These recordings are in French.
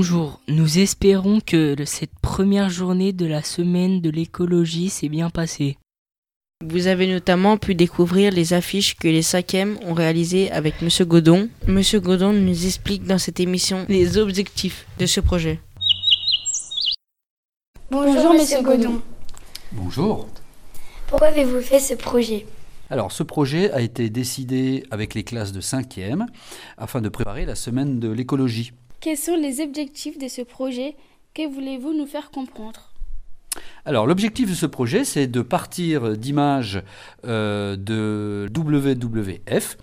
Bonjour, nous espérons que cette première journée de la semaine de l'écologie s'est bien passée. Vous avez notamment pu découvrir les affiches que les cinquièmes ont réalisées avec Monsieur Godon. Monsieur Godon nous explique dans cette émission les objectifs de ce projet. Bonjour, Monsieur Godon. Bonjour. Pourquoi avez-vous fait ce projet? Alors, ce projet a été décidé avec les classes de 5e afin de préparer la semaine de l'écologie. Quels sont les objectifs de ce projet Que voulez-vous nous faire comprendre alors l'objectif de ce projet, c'est de partir d'images euh, de WWF.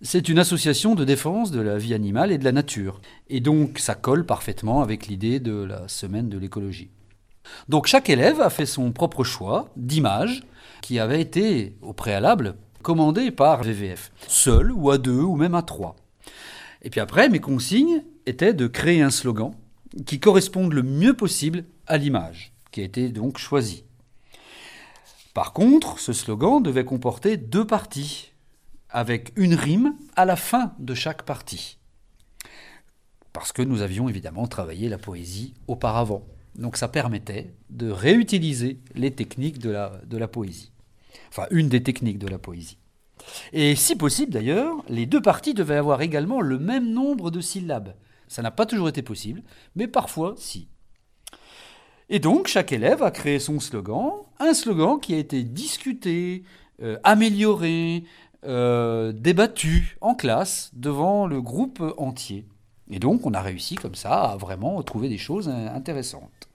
C'est une association de défense de la vie animale et de la nature. Et donc ça colle parfaitement avec l'idée de la semaine de l'écologie. Donc chaque élève a fait son propre choix d'images qui avait été au préalable commandées par VVF, seul ou à deux ou même à trois. Et puis après, mes consignes étaient de créer un slogan qui corresponde le mieux possible à l'image qui a été donc choisi. Par contre, ce slogan devait comporter deux parties, avec une rime à la fin de chaque partie. Parce que nous avions évidemment travaillé la poésie auparavant. Donc ça permettait de réutiliser les techniques de la, de la poésie. Enfin, une des techniques de la poésie. Et si possible d'ailleurs, les deux parties devaient avoir également le même nombre de syllabes. Ça n'a pas toujours été possible, mais parfois si. Et donc, chaque élève a créé son slogan, un slogan qui a été discuté, euh, amélioré, euh, débattu en classe devant le groupe entier. Et donc, on a réussi comme ça à vraiment trouver des choses intéressantes.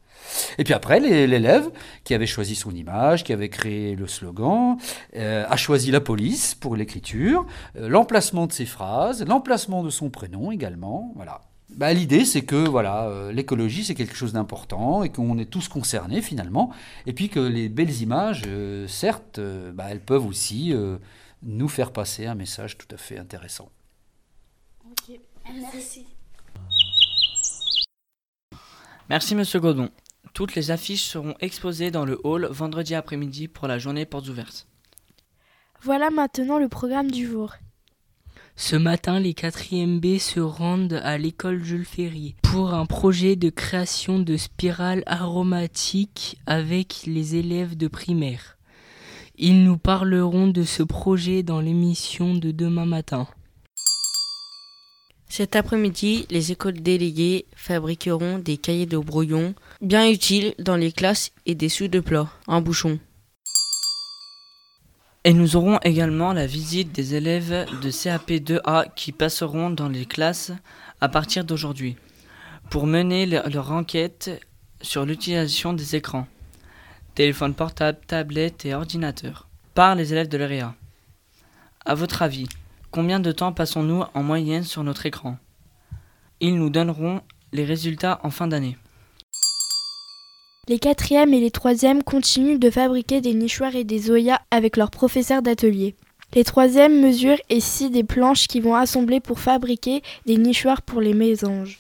Et puis après, l'élève qui avait choisi son image, qui avait créé le slogan, euh, a choisi la police pour l'écriture, l'emplacement de ses phrases, l'emplacement de son prénom également. Voilà. Bah, l'idée, c'est que voilà, euh, l'écologie, c'est quelque chose d'important et qu'on est tous concernés finalement. Et puis que les belles images, euh, certes, euh, bah, elles peuvent aussi nous faire passer un message tout à fait intéressant. Ok, merci. Merci, monsieur Godon. Toutes les affiches seront exposées dans le hall vendredi après-midi pour la journée portes ouvertes. Voilà maintenant le programme du jour. Ce matin, les 4e B se rendent à l'école Jules Ferry pour un projet de création de spirales aromatiques avec les élèves de primaire. Ils nous parleront de ce projet dans l'émission de demain matin. Cet après-midi, les écoles déléguées fabriqueront des cahiers de brouillon bien utiles dans les classes et des sous de plat en bouchon. Et nous aurons également la visite des élèves de CAP2A qui passeront dans les classes à partir d'aujourd'hui pour mener leur enquête sur l'utilisation des écrans, téléphones portables, tablettes et ordinateurs, par les élèves de l'EREA. À votre avis, combien de temps passons-nous en moyenne sur notre écran? Ils nous donneront les résultats en fin d'année. Les quatrièmes et les troisièmes continuent de fabriquer des nichoirs et des oyas avec leurs professeurs d'atelier. Les troisièmes mesurent ici des planches qui vont assembler pour fabriquer des nichoirs pour les mésanges.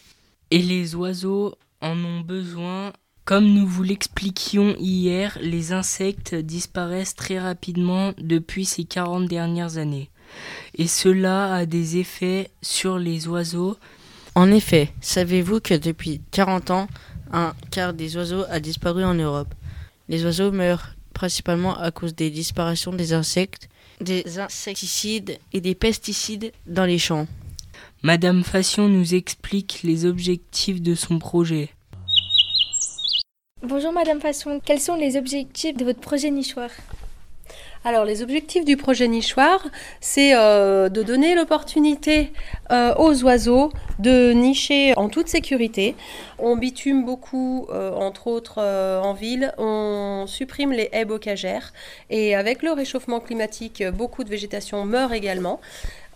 Et les oiseaux en ont besoin. Comme nous vous l'expliquions hier, les insectes disparaissent très rapidement depuis ces 40 dernières années. Et cela a des effets sur les oiseaux. En effet, savez-vous que depuis 40 ans, un quart des oiseaux a disparu en Europe? Les oiseaux meurent principalement à cause des disparitions des insectes, des insecticides et des pesticides dans les champs. Madame Fassion nous explique les objectifs de son projet. Bonjour Madame Fassion, quels sont les objectifs de votre projet nichoir? Alors les objectifs du projet nichoir, c'est euh, de donner l'opportunité euh, aux oiseaux de nicher en toute sécurité. On bitume beaucoup, euh, entre autres en ville, on supprime les haies bocagères et avec le réchauffement climatique, beaucoup de végétation meurt également.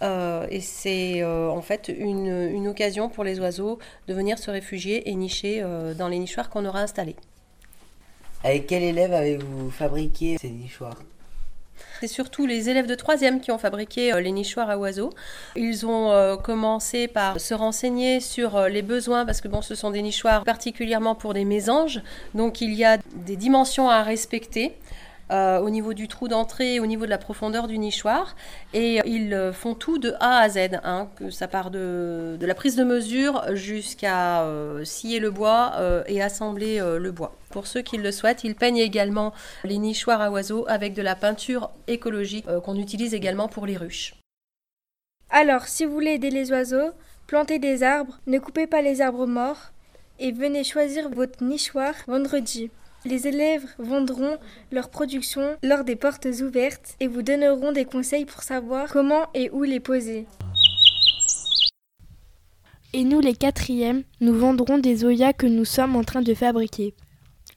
et c'est en fait une, une, occasion pour les oiseaux de venir se réfugier et nicher dans les nichoirs qu'on aura installés. Avec quel élève avez-vous fabriqué ces nichoirs? C'est surtout les élèves de 3e qui ont fabriqué euh, les nichoirs à oiseaux. Ils ont euh, commencé par se renseigner sur euh, les besoins parce que bon, ce sont des nichoirs particulièrement pour des mésanges. Donc il y a des dimensions à respecter. Euh, au niveau du trou d'entrée, au niveau de la profondeur du nichoir. Et ils font tout de A à Z, hein, ça part de, la prise de mesure jusqu'à scier le bois et assembler le bois. Pour ceux qui le souhaitent, ils peignent également les nichoirs à oiseaux avec de la peinture écologique qu'on utilise également pour les ruches. Alors, si vous voulez aider les oiseaux, plantez des arbres, ne coupez pas les arbres morts et venez choisir votre nichoir vendredi. Les élèves vendront leur production lors des portes ouvertes et vous donneront des conseils pour savoir comment et où les poser. Et nous, les quatrièmes, nous vendrons des oyas que nous sommes en train de fabriquer.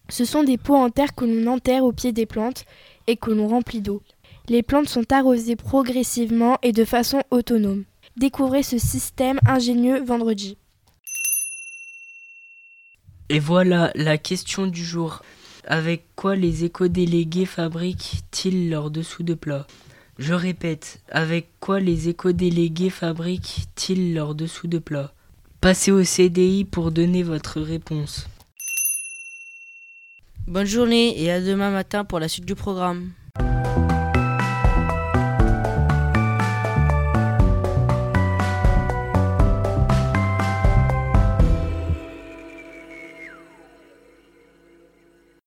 Ce sont des pots en terre que l'on enterre au pied des plantes et que l'on remplit d'eau. Les plantes sont arrosées progressivement et de façon autonome. Découvrez ce système ingénieux vendredi. Et voilà la question du jour. Avec quoi les éco-délégués fabriquent-ils leur dessous de plat? Je répète, avec quoi les éco-délégués fabriquent-ils leur dessous de plat? Passez au CDI pour donner votre réponse. Bonne journée et à demain matin pour la suite du programme.